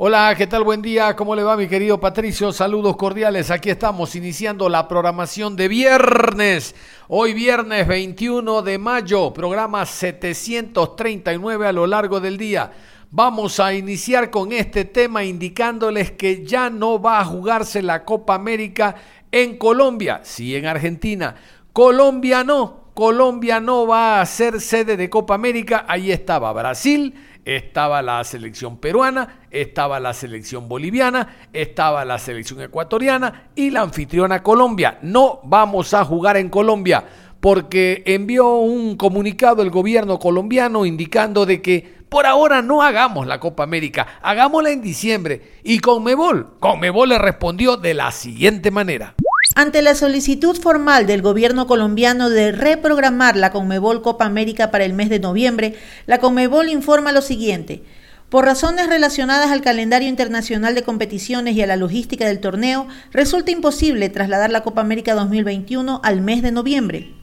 Hola, ¿qué tal? Buen día. ¿Cómo le va mi querido Patricio? Saludos cordiales. Aquí estamos iniciando la programación de viernes. Hoy viernes 21 de mayo, programa 739 a lo largo del día. Vamos a iniciar con este tema indicándoles que ya no va a jugarse la Copa América en Colombia, sí en Argentina. Colombia no, Colombia no va a ser sede de Copa América. Ahí estaba Brasil, estaba la selección peruana, estaba la selección boliviana, estaba la selección ecuatoriana y la anfitriona Colombia. No vamos a jugar en Colombia porque envió un comunicado el gobierno colombiano indicando de que por ahora no hagamos la Copa América, hagámosla en diciembre. Y Conmebol, Conmebol le respondió de la siguiente manera. Ante la solicitud formal del gobierno colombiano de reprogramar la Conmebol Copa América para el mes de noviembre, la Conmebol informa lo siguiente. Por razones relacionadas al calendario internacional de competiciones y a la logística del torneo, resulta imposible trasladar la Copa América 2021 al mes de noviembre.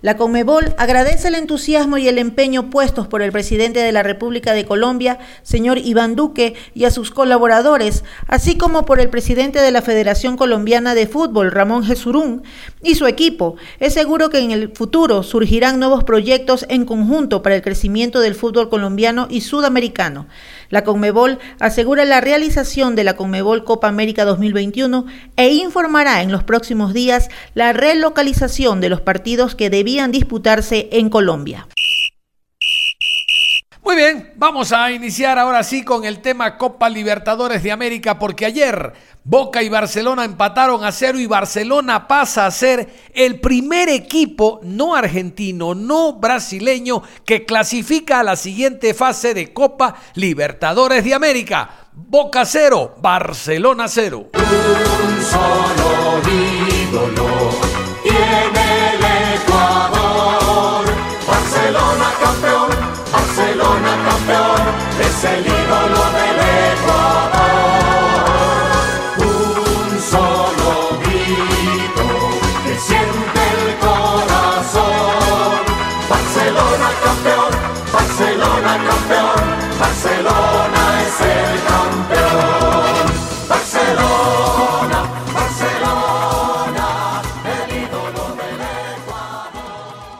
La Conmebol agradece el entusiasmo y el empeño puestos por el presidente de la República de Colombia, señor Iván Duque, y a sus colaboradores, así como por el presidente de la Federación Colombiana de Fútbol, Ramón Jesurún, y su equipo. Es seguro que en el futuro surgirán nuevos proyectos en conjunto para el crecimiento del fútbol colombiano y sudamericano. La Conmebol asegura la realización de la Conmebol Copa América 2021 e informará en los próximos días la relocalización de los partidos que debían disputarse en Colombia. Muy bien, vamos a iniciar ahora sí con el tema Copa Libertadores de América porque ayer Boca y Barcelona empataron a cero y Barcelona pasa a ser el primer equipo no argentino, no brasileño que clasifica a la siguiente fase de Copa Libertadores de América. Boca cero, Barcelona cero. Un solo ídolo tiene el Campeón, es el ídolo del Ecuador. Un solo grito que siente el corazón. Barcelona campeón, Barcelona campeón, Barcelona es el campeón. Barcelona, Barcelona, el ídolo del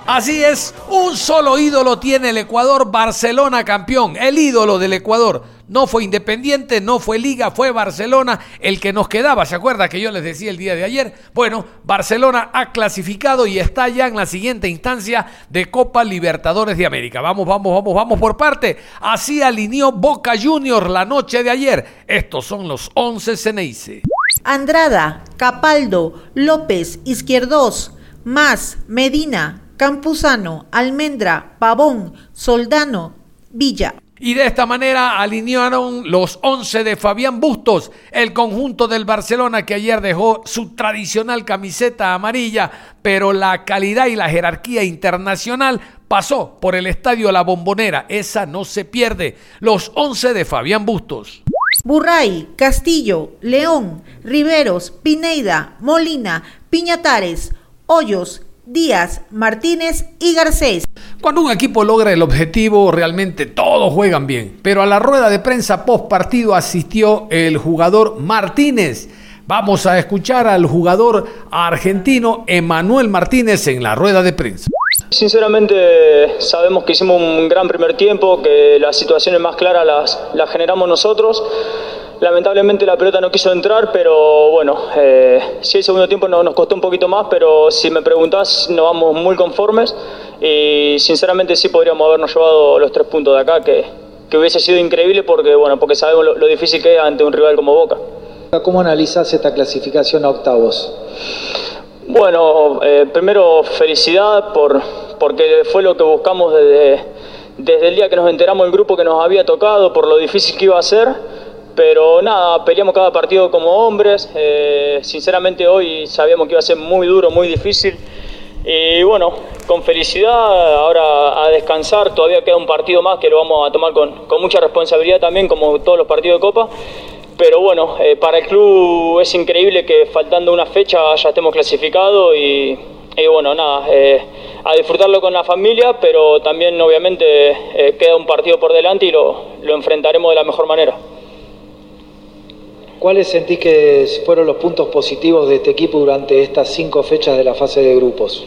Así es, un solo ídolo tiene el Ecuador, Barcelona campeón, el ídolo del Ecuador. No fue Independiente, no fue Liga, fue Barcelona el que nos quedaba. ¿Se acuerda que yo les decía el día de ayer? Bueno, Barcelona ha clasificado y está ya en la siguiente instancia de Copa Libertadores de América. Vamos, vamos, vamos, vamos por parte. Así alineó Boca Juniors la noche de ayer. Estos son los 11 Ceneice. Andrada, Capaldo, López, Izquierdos, Más, Medina, Campuzano, Almendra, Pavón, Soldano, Villa. Y de esta manera alinearon los 11 de Fabián Bustos, el conjunto del Barcelona que ayer dejó su tradicional camiseta amarilla, pero la calidad y la jerarquía internacional pasó por el estadio La Bombonera. Esa no se pierde. Los 11 de Fabián Bustos. Burray, Castillo, León, Riveros, Pineida, Molina, Piñatares, Hoyos, Díaz, Martínez y Garcés. Cuando un equipo logra el objetivo, realmente todos juegan bien. Pero a la rueda de prensa post partido asistió el jugador Martínez. Vamos a escuchar al jugador argentino Emanuel Martínez en la rueda de prensa. Sinceramente sabemos que hicimos un gran primer tiempo, que las situaciones más claras las, las generamos nosotros. Lamentablemente la pelota no quiso entrar, pero bueno, eh, sí el segundo tiempo no- nos costó un poquito más, pero si me preguntás nos vamos muy conformes y sinceramente sí podríamos habernos llevado los tres puntos de acá, que, que hubiese sido increíble porque, bueno, porque sabemos lo, lo difícil que es ante un rival como Boca. ¿Cómo analizás esta clasificación a octavos? Bueno, eh, primero felicidad por, porque fue lo que buscamos desde, desde el día que nos enteramos del grupo que nos había tocado, por lo difícil que iba a ser. Pero nada, peleamos cada partido como hombres. Eh, sinceramente hoy sabíamos que iba a ser muy duro, muy difícil. Y bueno, con felicidad, ahora a descansar, todavía queda un partido más que lo vamos a tomar con, con mucha responsabilidad también, como todos los partidos de Copa. Pero bueno, eh, para el club es increíble que faltando una fecha ya estemos clasificados y, y bueno, nada, eh, a disfrutarlo con la familia, pero también obviamente eh, queda un partido por delante y lo, lo enfrentaremos de la mejor manera. ¿Cuáles sentís que fueron los puntos positivos de este equipo durante estas cinco fechas de la fase de grupos?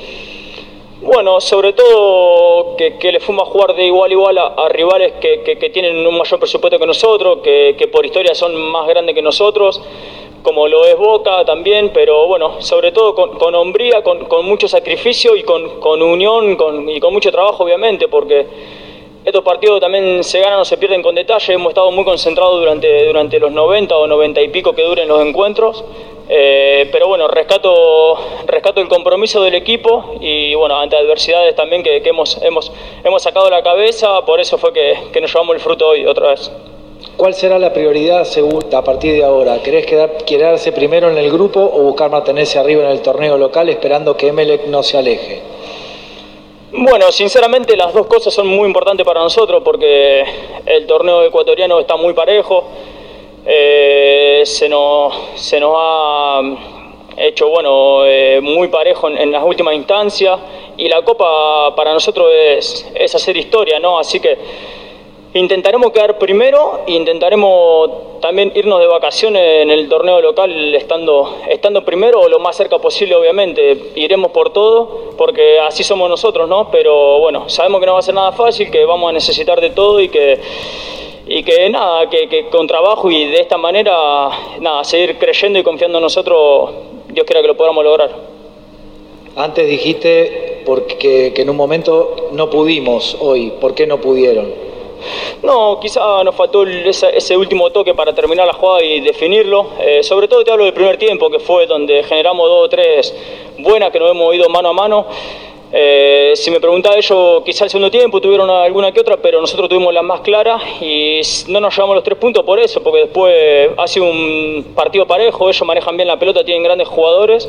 Bueno, sobre todo que, que le fuimos a jugar de igual a igual a, a rivales que, que, que, tienen un mayor presupuesto que nosotros, que, por historia son más grandes que nosotros, como lo es Boca también, pero bueno, sobre todo con, con hombría, con, con, mucho sacrificio y con, con unión y con mucho trabajo, obviamente, porque estos partidos también se ganan o se pierden con detalle. Hemos estado muy concentrados durante, durante los 90 o 90 y pico que duren los encuentros. Eh, pero bueno, rescato, rescato el compromiso del equipo y bueno, ante adversidades también que, hemos, hemos, hemos sacado la cabeza, por eso fue que, que, nos llevamos el fruto hoy otra vez. ¿Cuál será la prioridad a partir de ahora? ¿Querés quedar, quedarse primero en el grupo o buscar mantenerse arriba en el torneo local esperando que Emelec no se aleje? Bueno, sinceramente las dos cosas son muy importantes para nosotros porque el torneo ecuatoriano está muy parejo, eh, se, nos, ha hecho bueno, eh, muy parejo en, en, las últimas instancias y la Copa para nosotros es, es hacer historia, ¿no? Así que intentaremos quedar primero e intentaremos también irnos de vacaciones en el torneo local estando, estando primero o lo más cerca posible obviamente. Iremos por todo porque así somos nosotros, ¿no? Pero bueno, sabemos que no va a ser nada fácil, que vamos a necesitar de todo y que y que nada, que, que, con trabajo y de esta manera, nada, seguir creyendo y confiando en nosotros, Dios quiera que lo podamos lograr. Antes dijiste porque, que en un momento no pudimos hoy, ¿por qué no pudieron? No, quizá nos faltó ese, último toque para terminar la jugada y definirlo. Eh, sobre todo te hablo del primer tiempo, que fue donde generamos dos o tres buenas que nos hemos ido mano a mano. Eh, si me preguntaba ellos, quizá el segundo tiempo tuvieron alguna que otra, pero nosotros tuvimos las más claras y no nos llevamos los tres puntos por eso, porque después ha sido un partido parejo, ellos manejan bien la pelota, tienen grandes jugadores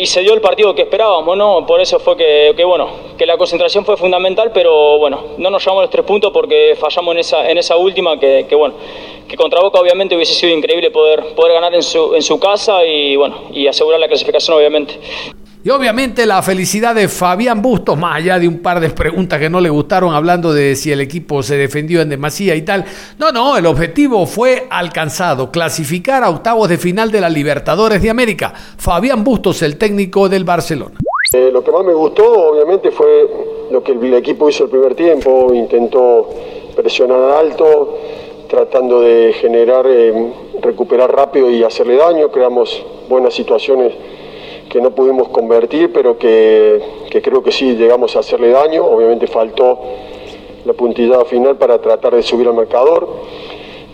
y se dio el partido que esperábamos, ¿no? Por eso fue que, bueno, que la concentración fue fundamental, pero bueno, no nos llevamos los tres puntos porque fallamos en esa, en esa última que, que bueno, que contra Boca obviamente hubiese sido increíble poder, poder ganar en su, en su casa y bueno, y asegurar la clasificación obviamente. Y obviamente la felicidad de Fabián Bustos, más allá de un par de preguntas que no le gustaron, hablando de si el equipo se defendió en demasía y tal. No, no, el objetivo fue alcanzado, clasificar a octavos de final de la Libertadores de América. Fabián Bustos, el técnico del Barcelona. Eh, lo que más me gustó, obviamente, fue lo que el equipo hizo el primer tiempo, intentó presionar alto, tratando de generar, eh, recuperar rápido y hacerle daño, creamos buenas situaciones que no pudimos convertir, pero que, que, creo que sí llegamos a hacerle daño. Obviamente faltó la puntillada final para tratar de subir al marcador.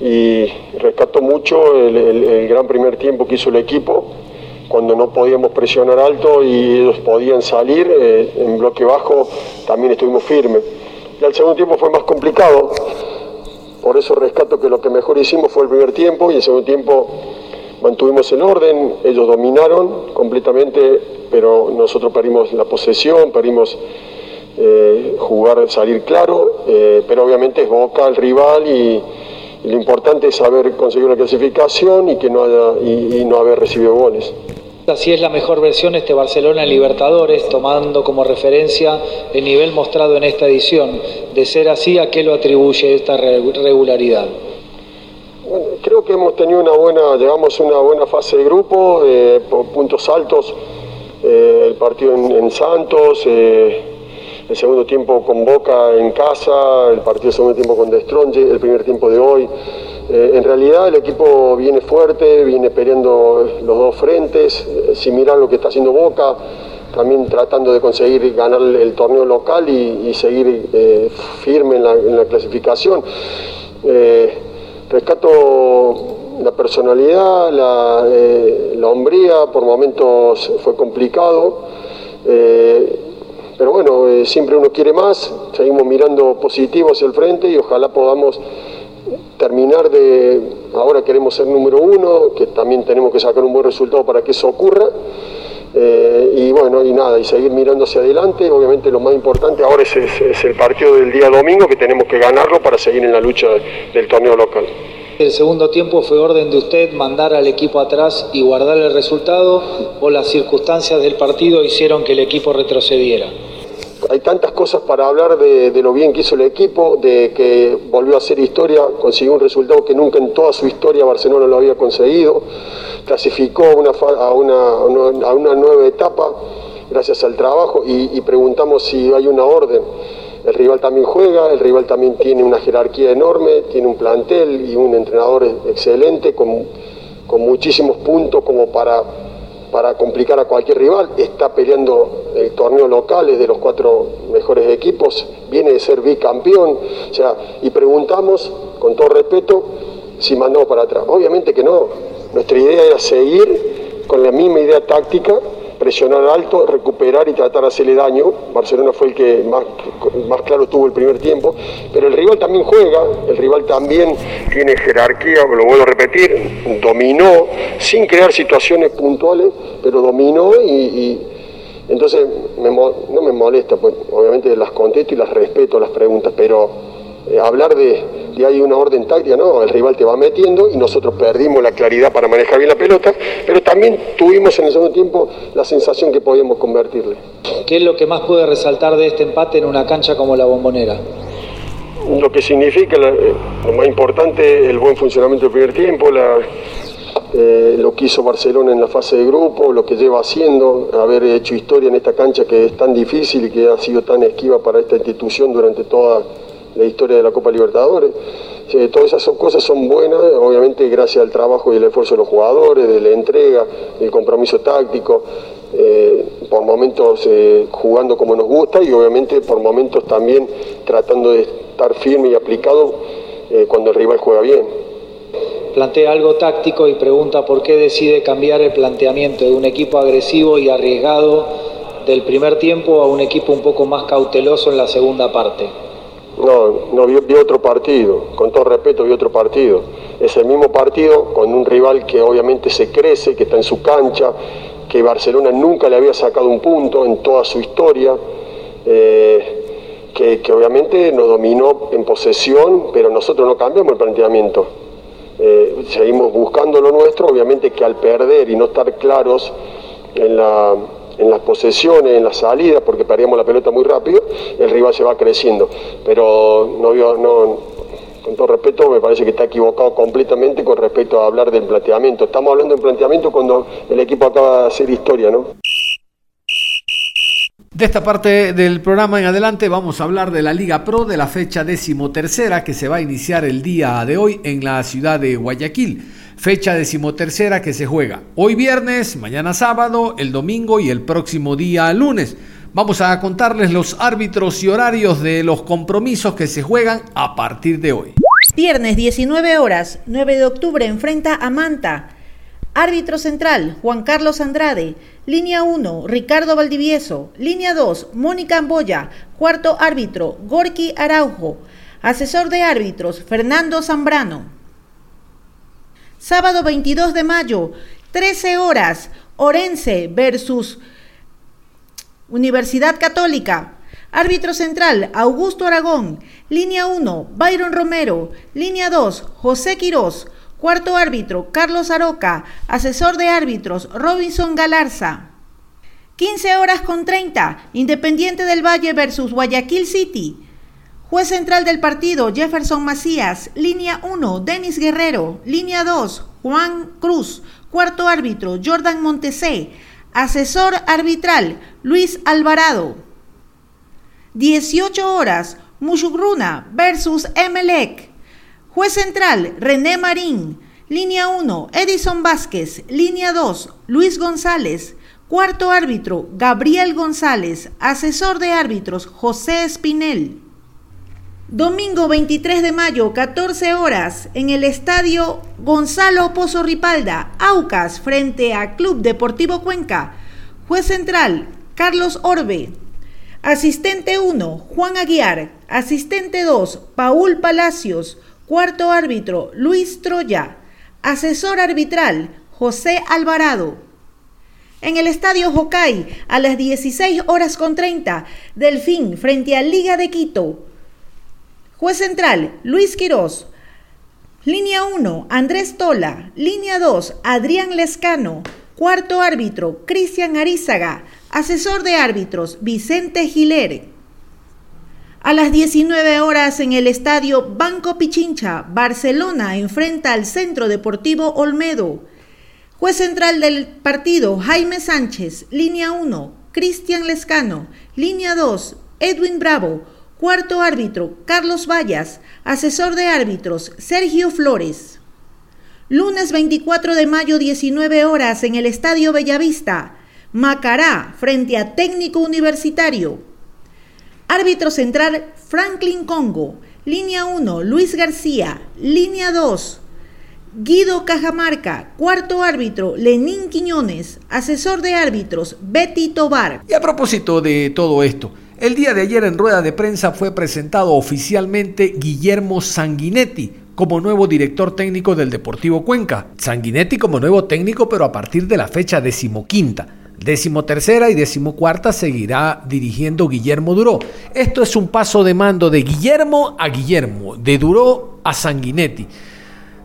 Y rescato mucho el, gran primer tiempo que hizo el equipo, cuando no podíamos presionar alto y ellos podían salir eh, en bloque bajo, también estuvimos firmes. Y al segundo tiempo fue más complicado, por eso rescato que lo que mejor hicimos fue el primer tiempo y el segundo tiempo mantuvimos el orden, ellos dominaron completamente, pero nosotros perdimos la posesión, perdimos eh, jugar, salir claro, eh, pero obviamente es Boca el rival y, lo importante es haber conseguido una clasificación y que no haya y no haber recibido goles. Así es la mejor versión este Barcelona en Libertadores, tomando como referencia el nivel mostrado en esta edición. De ser así, ¿a qué lo atribuye esta regularidad? Creo que hemos tenido una buena, llegamos a una buena fase de grupo, eh, por puntos altos, eh, el partido en, Santos, eh, el segundo tiempo con Boca en casa, el partido segundo tiempo con Destronje, el primer tiempo de hoy. en realidad el equipo viene fuerte, viene peleando los dos frentes, si miran lo que está haciendo Boca, también tratando de conseguir ganar el, torneo local y, seguir firme en la clasificación rescato la personalidad, la, eh, la, hombría, por momentos fue complicado, eh, pero bueno, eh, siempre uno quiere más, seguimos mirando positivo hacia el frente y ojalá podamos terminar de, ahora queremos ser número uno, que también tenemos que sacar un buen resultado para que eso ocurra. Eh, y bueno, y nada, y seguir mirando hacia adelante. Obviamente lo más importante ahora es, es, el partido del día domingo, que tenemos que ganarlo para seguir en la lucha del torneo local. ¿El segundo tiempo fue orden de usted mandar al equipo atrás y guardar el resultado o las circunstancias del partido hicieron que el equipo retrocediera? Hay tantas cosas para hablar de, lo bien que hizo el equipo, de que volvió a hacer historia, consiguió un resultado que nunca en toda su historia Barcelona lo había conseguido clasificó a, una, nueva etapa gracias al trabajo y, preguntamos si hay una orden. El rival también juega, el rival también tiene una jerarquía enorme, tiene un plantel y un entrenador excelente con muchísimos puntos como para, para complicar a cualquier rival. Está peleando el torneo local, de los cuatro mejores equipos, viene de ser bicampeón. O sea, y preguntamos, con todo respeto, si mandamos para atrás. Obviamente que no, nuestra idea era seguir con la misma idea táctica, presionar alto, recuperar y tratar de hacerle daño. Barcelona fue el que más, más claro tuvo el primer tiempo, pero el rival también juega, el rival también tiene jerarquía, lo vuelvo a repetir, dominó sin crear situaciones puntuales, pero dominó y, entonces no me molesta, pues obviamente las contesto y las respeto las preguntas, pero eh, hablar de, de hay una orden táctica, no, el rival te va metiendo y nosotros perdimos la claridad para manejar bien la pelota, pero también tuvimos en el segundo tiempo la sensación que podíamos convertirle. ¿Qué es lo que más puede resaltar de este empate en una cancha como la bombonera? Lo que significa, eh, lo más importante, el buen funcionamiento del primer tiempo, la, eh, lo que hizo Barcelona en la fase de grupo, lo que lleva haciendo, haber hecho historia en esta cancha que es tan difícil y que ha sido tan esquiva para esta institución durante toda la historia de la Copa Libertadores. Sí, todas esas cosas son buenas, obviamente gracias al trabajo y el esfuerzo de los jugadores, de la entrega, el compromiso táctico, eh, por momentos eh, jugando como nos gusta y obviamente por momentos también tratando de estar firme y aplicado eh, cuando el rival juega bien. Plantea algo táctico y pregunta por qué decide cambiar el planteamiento de un equipo agresivo y arriesgado del primer tiempo a un equipo un poco más cauteloso en la segunda parte. No, no vi, otro partido, con todo respeto vi otro partido. Es el mismo partido con un rival que obviamente se crece, que está en su cancha, que Barcelona nunca le había sacado un punto en toda su historia, eh, que, que, obviamente nos dominó en posesión, pero nosotros no cambiamos el planteamiento. Eh, seguimos buscando lo nuestro, obviamente que al perder y no estar claros en la en las posesiones, en las salidas, porque perdíamos la pelota muy rápido, el rival se va creciendo. Pero no, no, con todo respeto, me parece que está equivocado completamente con respecto a hablar del planteamiento. Estamos hablando del planteamiento cuando el equipo acaba de hacer historia, ¿no? De esta parte del programa en adelante vamos a hablar de la Liga Pro de la fecha decimotercera que se va a iniciar el día de hoy en la ciudad de Guayaquil fecha decimotercera que se juega hoy viernes, mañana sábado, el domingo y el próximo día lunes. Vamos a contarles los árbitros y horarios de los compromisos que se juegan a partir de hoy. Viernes 19 horas, 9 de octubre, enfrenta a Manta. Árbitro central, Juan Carlos Andrade. Línea 1, Ricardo Valdivieso. Línea 2, Mónica Amboya. Cuarto árbitro, Gorky Araujo. Asesor de árbitros, Fernando Zambrano. Sábado 22 de mayo, 13 horas, Orense versus Universidad Católica. Árbitro central, Augusto Aragón. Línea 1, Byron Romero. Línea 2, José Quirós. Cuarto árbitro, Carlos Aroca. Asesor de árbitros, Robinson Galarza. 15 horas con 30, Independiente del Valle versus Guayaquil City. Juez central del partido, Jefferson Macías. Línea 1, Denis Guerrero. Línea 2, Juan Cruz. Cuarto árbitro, Jordan Montesé. Asesor arbitral, Luis Alvarado. 18 horas, Mushugruna versus Emelec. Juez central, René Marín. Línea 1, Edison Vázquez. Línea 2, Luis González. Cuarto árbitro, Gabriel González. Asesor de árbitros, José Espinel. Domingo 23 de mayo, 14 horas, en el estadio Gonzalo Pozo Ripalda, Aucas, frente a Club Deportivo Cuenca. Juez central, Carlos Orbe. Asistente 1, Juan Aguiar. Asistente 2, Paul Palacios. Cuarto árbitro, Luis Troya. Asesor arbitral, José Alvarado. En el estadio Jocay, a las 16 horas con 30, Delfín frente a Liga de Quito. Juez central, Luis Quirós. Línea 1, Andrés Tola. Línea 2, Adrián Lescano. Cuarto árbitro, Cristian Arizaga. Asesor de árbitros, Vicente Giler. A las 19 horas en el estadio Banco Pichincha, Barcelona enfrenta al Centro Deportivo Olmedo. Juez central del partido, Jaime Sánchez. Línea 1, Cristian Lescano. Línea 2, Edwin Bravo. Cuarto árbitro, Carlos Vallas. Asesor de árbitros, Sergio Flores. Lunes 24 de mayo, 19 horas, en el Estadio Bellavista. Macará, frente a Técnico Universitario. Árbitro central, Franklin Congo. Línea 1, Luis García. Línea 2, Guido Cajamarca. Cuarto árbitro, Lenín Quiñones. Asesor de árbitros, Betty Tobar. Y a propósito de todo esto, el día de ayer en rueda de prensa fue presentado oficialmente Guillermo Sanguinetti como nuevo director técnico del Deportivo Cuenca. Sanguinetti como nuevo técnico, pero a partir de la fecha decimoquinta. Decimotercera y decimocuarta seguirá dirigiendo Guillermo Duró. Esto es un paso de mando de Guillermo a Guillermo, de Duró a Sanguinetti.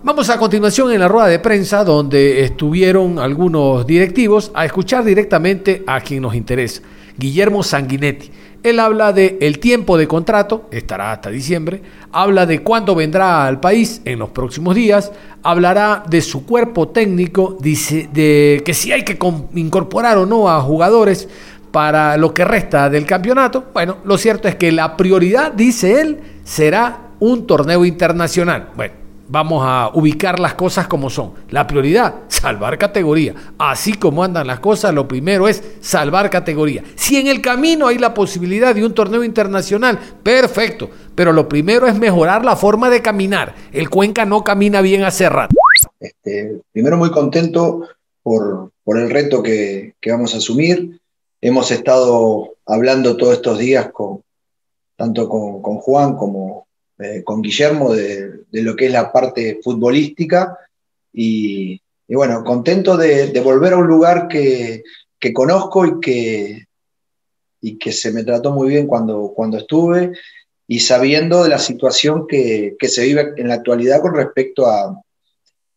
Vamos a continuación en la rueda de prensa donde estuvieron algunos directivos a escuchar directamente a quien nos interesa, Guillermo Sanguinetti. Él habla de el tiempo de contrato, estará hasta diciembre, habla de cuándo vendrá al país en los próximos días, hablará de su cuerpo técnico, dice de que si hay que incorporar o no a jugadores para lo que resta del campeonato. Bueno, lo cierto es que la prioridad, dice él, será un torneo internacional. Bueno, vamos a ubicar las cosas como son. La prioridad, salvar categoría. Así como andan las cosas, lo primero es salvar categoría. Si en el camino hay la posibilidad de un torneo internacional, perfecto. Pero lo primero es mejorar la forma de caminar. El Cuenca no camina bien hace rato. Este, primero muy contento por, el reto que, vamos a asumir. Hemos estado hablando todos estos días con tanto con, con Juan como, eh, con Guillermo de, lo que es la parte futbolística y, bueno, contento de, volver a un lugar que, conozco y que, y que se me trató muy bien cuando, cuando estuve y sabiendo de la situación que, se vive en la actualidad con respecto a,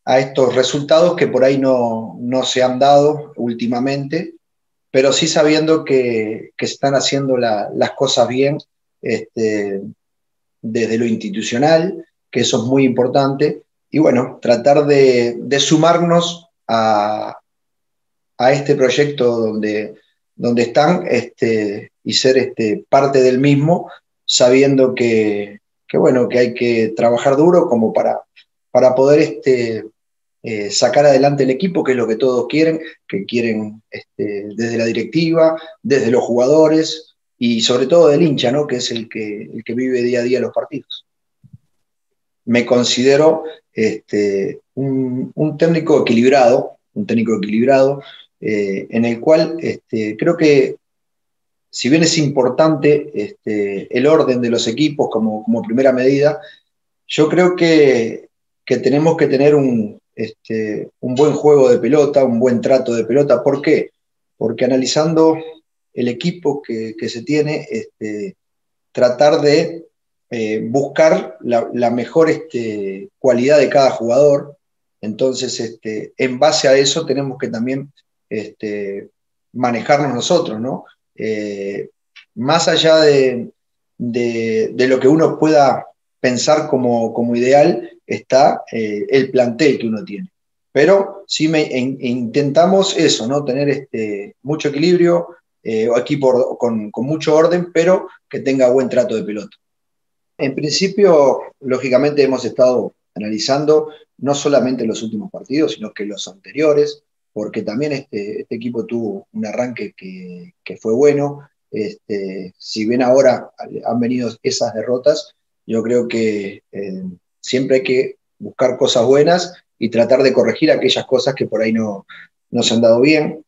estos resultados que por ahí no, se han dado últimamente, pero sí sabiendo que, están haciendo las cosas bien. Este, desde lo institucional, que eso es muy importante, y bueno, tratar de, sumarnos a, este proyecto donde, donde están este, y ser este, parte del mismo, sabiendo que, bueno, que hay que trabajar duro como para, para poder este, eh, sacar adelante el equipo, que es lo que todos quieren, que quieren este, desde la directiva, desde los jugadores, y sobre todo del hincha, ¿no? que es el que, el que vive día a día los partidos. Me considero este, un, técnico equilibrado, un técnico equilibrado, eh, en el cual este, creo que si bien es importante este, el orden de los equipos como, como primera medida, yo creo que, que tenemos que tener un, este, un buen juego de pelota, un buen trato de pelota. ¿Por qué? Porque analizando el equipo que, se tiene, este, tratar de eh, buscar la, mejor este, cualidad de cada jugador. Entonces, este, en base a eso tenemos que también este, manejarnos nosotros, ¿no? Eh, más allá de, lo que uno pueda pensar como, ideal, está eh, el plantel que uno tiene. Pero sí intentamos eso, ¿no? Tener mucho equilibrio, eh, equipo con, mucho orden, pero que tenga buen trato de pelota. En principio, lógicamente hemos estado analizando no solamente los últimos partidos, sino que los anteriores, porque también este, este equipo tuvo un arranque que, fue bueno. Este, si bien ahora han venido esas derrotas, Yo creo que eh, siempre hay que buscar cosas buenas y tratar de corregir aquellas cosas que por ahí no, no se han dado bien.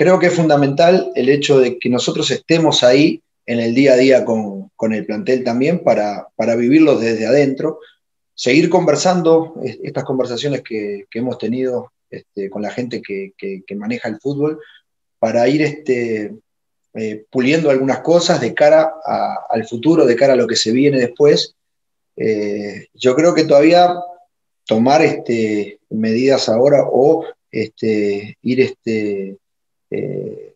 Creo que es fundamental el hecho de que nosotros estemos ahí en el día a día con, con el plantel también para, para vivirlo desde adentro, seguir conversando estas conversaciones que, que hemos tenido este, con la gente que, que, maneja el fútbol para ir este, eh, puliendo algunas cosas de cara al futuro, de cara a lo que se viene después. Eh, yo creo que todavía tomar este, medidas ahora o este, ir este, eh,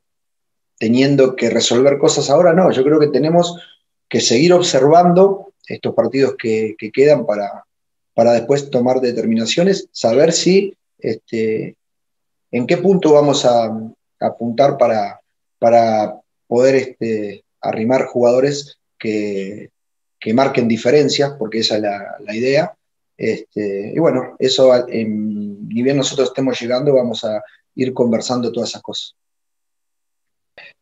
teniendo que resolver cosas ahora, no, yo creo que tenemos que seguir observando estos partidos que, que quedan para, para después tomar determinaciones, saber si, este, en qué punto vamos a, apuntar para, para poder este, arrimar jugadores que, que, marquen diferencias, porque esa es la, idea. Este, y bueno, eso, ni bien nosotros estemos llegando, vamos a ir conversando todas esas cosas.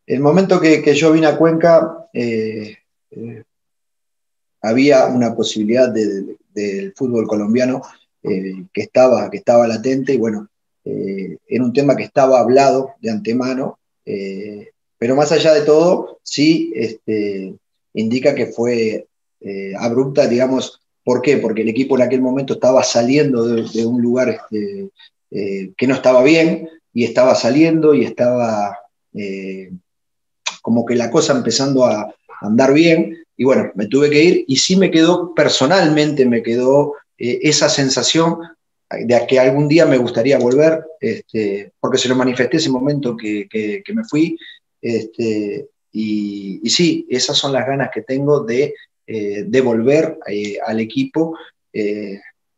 El momento que, yo vine a Cuenca, eh, eh, había una posibilidad del de, de, fútbol colombiano eh, que, estaba, que estaba latente y bueno, era un tema que estaba hablado de antemano, pero más allá de todo, sí este, indica que fue abrupta, digamos, ¿por qué? Porque el equipo en aquel momento estaba saliendo de, de un lugar este, que no estaba bien y estaba saliendo y estaba como que la cosa empezando a andar bien, y bueno, me tuve que ir y sí me quedó, personalmente me quedó eh, esa sensación de que algún día me gustaría volver, este, porque se lo manifesté ese momento que, que, me fui, este, y, y, sí, esas son las ganas que tengo de, eh, de volver eh, al equipo,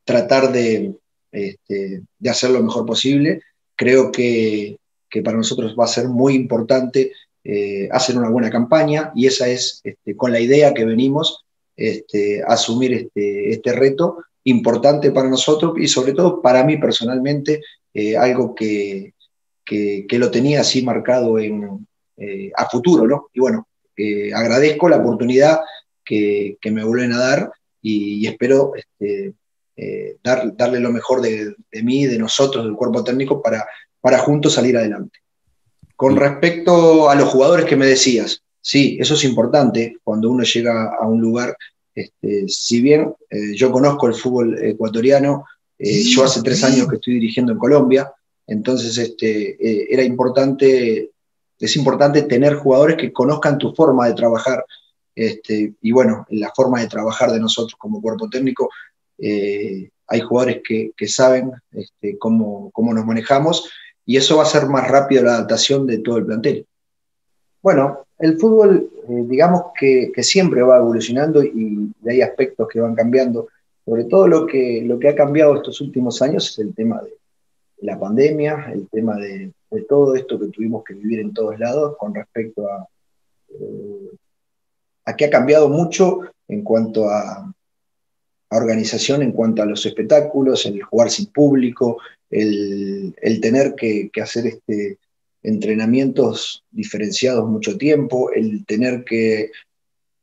tratar de, este, de hacer lo mejor posible. Creo que, que para nosotros va a ser muy importante eh, hacer una buena campaña y esa es este, con la idea que venimos este, a asumir este, este, reto importante para nosotros y sobre todo para mí personalmente, eh, algo que, que, lo tenía así marcado en, eh, a futuro, ¿no? Y bueno, agradezco la oportunidad que, que, me vuelven a dar y, espero este, dar, darle lo mejor de, de mí, de nosotros, del cuerpo técnico, para, para juntos salir adelante. Con respecto a los jugadores que me decías, sí, eso es importante cuando uno llega a un lugar. Este, si bien eh, yo conozco el fútbol ecuatoriano, eh, yo hace tres años que estoy dirigiendo en Colombia, entonces este, eh, era importante, es importante tener jugadores que conozcan tu forma de trabajar. Este, y bueno, la forma de trabajar de nosotros como cuerpo técnico, hay jugadores que, que saben este, cómo, cómo nos manejamos y eso va a ser más rápido la adaptación de todo el plantel. Bueno, el fútbol, eh, digamos que, siempre va evolucionando y, hay aspectos que van cambiando. Sobre todo lo que, lo que ha cambiado estos últimos años es el tema de la pandemia, el tema de, todo esto que tuvimos que vivir en todos lados con respecto a, eh, a que ha cambiado mucho en cuanto a, a organización, en cuanto a los espectáculos, el jugar sin público, el, tener que, hacer este, entrenamientos diferenciados mucho tiempo, el tener que,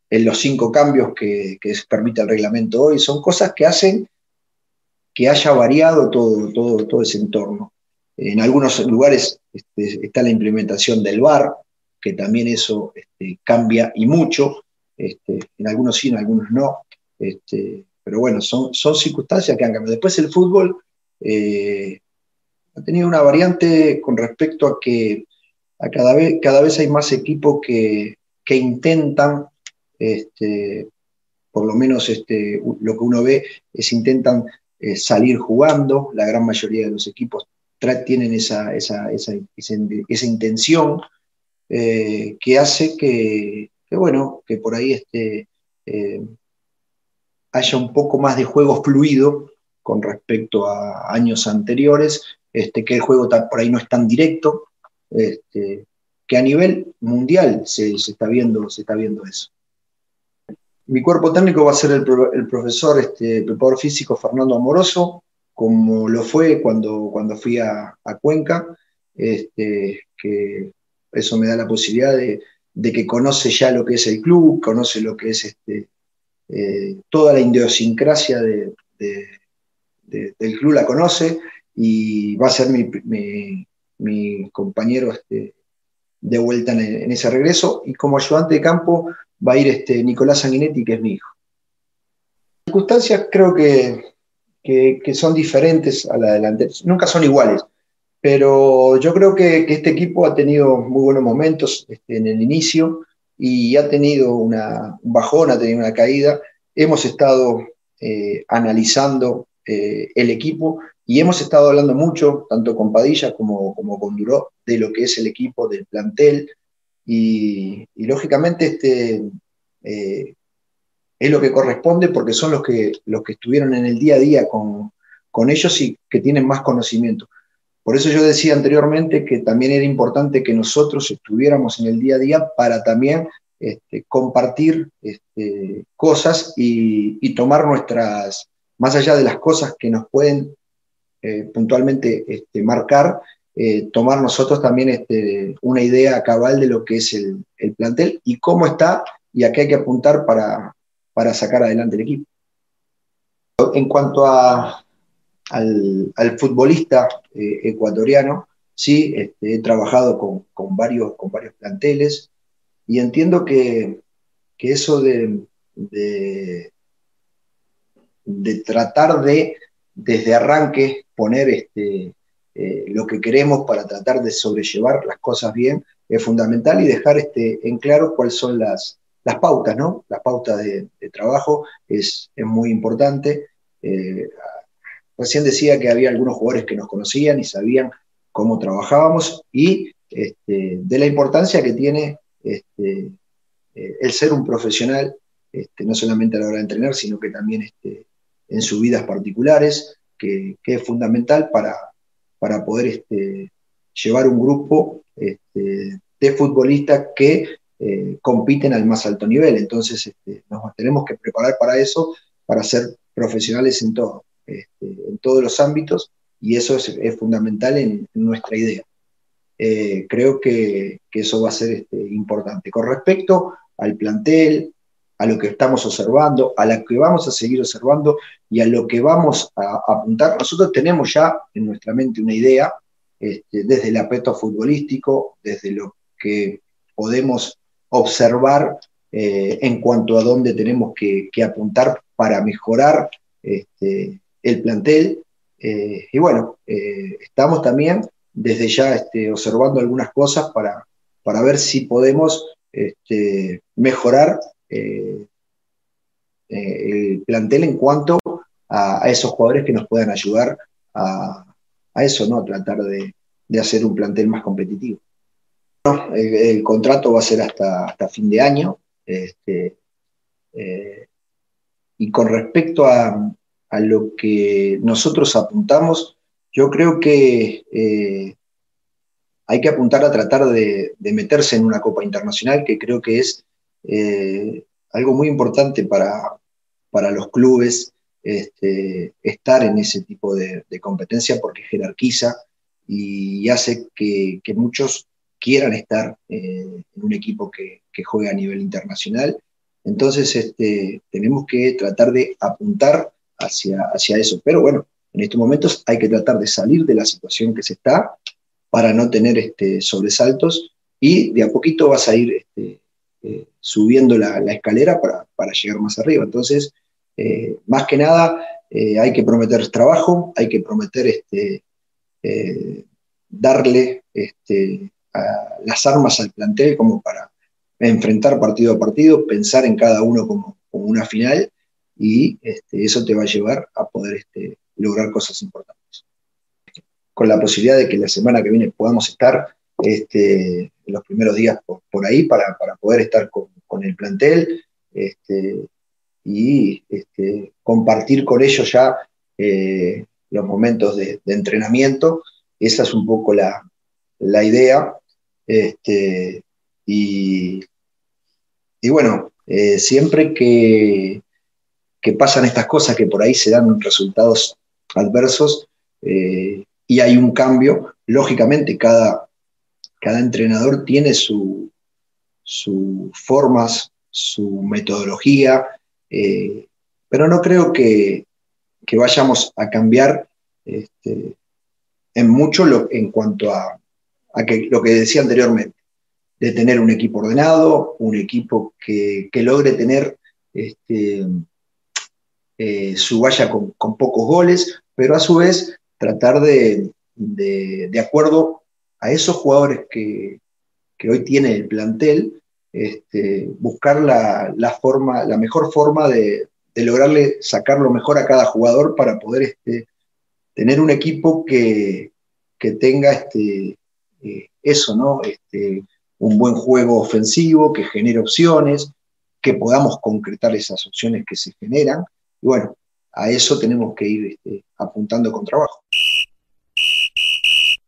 en los cinco cambios que, permite el reglamento hoy, son cosas que hacen que haya variado todo, todo, todo ese entorno. En algunos lugares este, está la implementación del VAR, que también eso este, cambia y mucho, este, en algunos sí, en algunos no, pero bueno, son, son circunstancias que han cambiado. Después el fútbol eh, ha tenido una variante con respecto a que a cada, vez, cada vez hay más equipos que, que intentan, este, por lo menos este, lo que uno ve, es intentan eh, salir jugando, la gran mayoría de los equipos tienen esa, esa, esa, esa intención eh, que hace que, bueno, que por ahí este, haya un poco más de juego fluido con respecto a años anteriores, este, que el juego por ahí no es tan directo, este, que a nivel mundial se, está viendo, se está viendo eso. Mi cuerpo técnico va a ser el, profesor, este, preparador físico Fernando Amoroso, como lo fue cuando, cuando fui a, Cuenca, este, que eso me da la posibilidad de, de, que conoce ya lo que es el club, conoce lo que es este, toda la idiosincrasia del club la conoce y va a ser mi, compañero este, de vuelta en, ese regreso. Y como ayudante de campo va a ir este, Nicolás Sanguinetti, que es mi hijo. Las circunstancias creo que, que, son diferentes a la delantera, nunca son iguales, pero yo creo que, este equipo ha tenido muy buenos momentos este, en el inicio y ha tenido una, un bajón, ha tenido una caída. Hemos estado eh, analizando eh, el equipo y hemos estado hablando mucho, tanto con Padilla como, como con Duró, de lo que es el equipo, del plantel, y, lógicamente este, eh, es lo que corresponde porque son los que, los que estuvieron en el día a día con, con ellos y que tienen más conocimiento. Por eso yo decía anteriormente que también era importante que nosotros estuviéramos en el día a día para también este, compartir este, cosas y, y, tomar nuestras, más allá de las cosas que nos pueden eh, puntualmente este, marcar, eh, tomar nosotros también este, una idea cabal de lo que es el, plantel y cómo está y a qué hay que apuntar para, para sacar adelante el equipo. En cuanto a, al, futbolista eh, ecuatoriano, sí, este, he trabajado con, varios, con varios planteles y entiendo que, eso de, de, de tratar de, desde arranque, poner este, eh, lo que queremos para tratar de sobrellevar las cosas bien es fundamental y dejar este, en claro cuáles son las, las pautas, ¿no? Las pautas de, trabajo es, es, muy importante. Eh, recién decía que había algunos jugadores que nos conocían y sabían cómo trabajábamos y este, de la importancia que tiene este, eh, el ser un profesional, este, no solamente a la hora de entrenar, sino que también este, en sus vidas particulares que, es fundamental para, para poder este, llevar un grupo este, de futbolistas que eh, compiten al más alto nivel. Entonces este, nos tenemos que preparar para eso, para ser profesionales en todo, en todos los ámbitos, y eso es, fundamental en, nuestra idea. Eh, creo que, que, eso va a ser importante. Con respecto al plantel, a lo que estamos observando, a lo que vamos a seguir observando y a lo que vamos a, apuntar. Nosotros tenemos ya en nuestra mente una idea, este, desde el aspecto futbolístico, desde lo que podemos observar eh, en cuanto a dónde tenemos que, apuntar para mejorar este, el plantel. Eh, y bueno, eh, estamos también desde ya este, observando algunas cosas para, para ver si podemos mejorar eh, eh, el plantel en cuanto a, esos jugadores que nos puedan ayudar a, eso, ¿no? A tratar de, hacer un plantel más competitivo. el, contrato va a ser hasta, hasta fin de año. Este, eh, y con respecto a, lo que nosotros apuntamos, yo creo que hay que apuntar a tratar de, meterse en una Copa Internacional, que creo que es eh, algo muy importante para, para los clubes este, estar en ese tipo de, competencia porque jerarquiza y hace que, muchos quieran estar eh, en un equipo que, que, juega a nivel internacional. Entonces este, tenemos que tratar de apuntar hacia, hacia eso. Pero bueno, en estos momentos hay que tratar de salir de la situación que se está para no tener este, sobresaltos y de a poquito vas a ir eh, subiendo la, escalera para, llegar más arriba. Entonces, eh, más que nada, eh, hay que prometer trabajo, hay que prometer este, darle este, las armas al plantel como para enfrentar partido a partido, pensar en cada uno como, una final y este, eso te va a llevar a poder lograr cosas importantes. Con la posibilidad de que la semana que viene podamos estar este, los primeros días por, ahí para, poder estar con, el plantel este, y este, compartir con ellos ya eh, los momentos de, entrenamiento. Esa es un poco la, idea. Y, bueno, eh, siempre que, que, pasan estas cosas, que por ahí se dan resultados adversos eh, y hay un cambio, lógicamente cada, cada entrenador tiene sus formas, su metodología, Eh, pero no creo que, que vayamos a cambiar este, en mucho en cuanto a, a que, lo que decía anteriormente, de tener un equipo ordenado, un equipo que, que logre tener este, eh, su valla con, con, pocos goles, pero a su vez tratar de, de, de acuerdo a esos jugadores que, que, hoy tiene el plantel, este, buscar la, la, forma, la mejor forma de, de, lograrle sacar lo mejor a cada jugador para poder este, tener un equipo que, que tenga este, eh, eso, ¿no? Un buen juego ofensivo, que genere opciones, que podamos concretar esas opciones que se generan. Y bueno, a eso tenemos que ir apuntando con trabajo.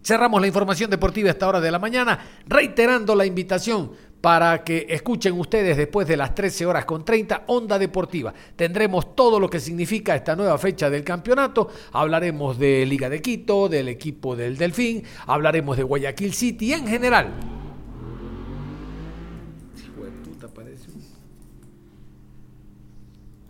Cerramos la información deportiva a esta hora de la mañana, reiterando la invitación para que escuchen ustedes después de las 13 horas con 30 Onda Deportiva. Tendremos todo lo que significa esta nueva fecha del campeonato. Hablaremos de Liga de Quito, del equipo del Delfín, hablaremos de Guayaquil City en general.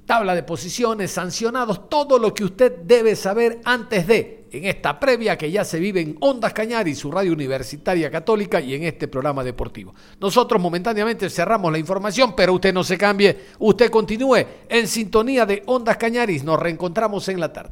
Tabla de posiciones, sancionados, todo lo que usted debe saber antes de en esta previa que ya se vive en Ondas Cañari, su radio universitaria católica y en este programa deportivo. Nosotros momentáneamente cerramos la información, pero usted no se cambie, usted continúe en sintonía de Ondas Cañaris. Nos reencontramos en la tarde.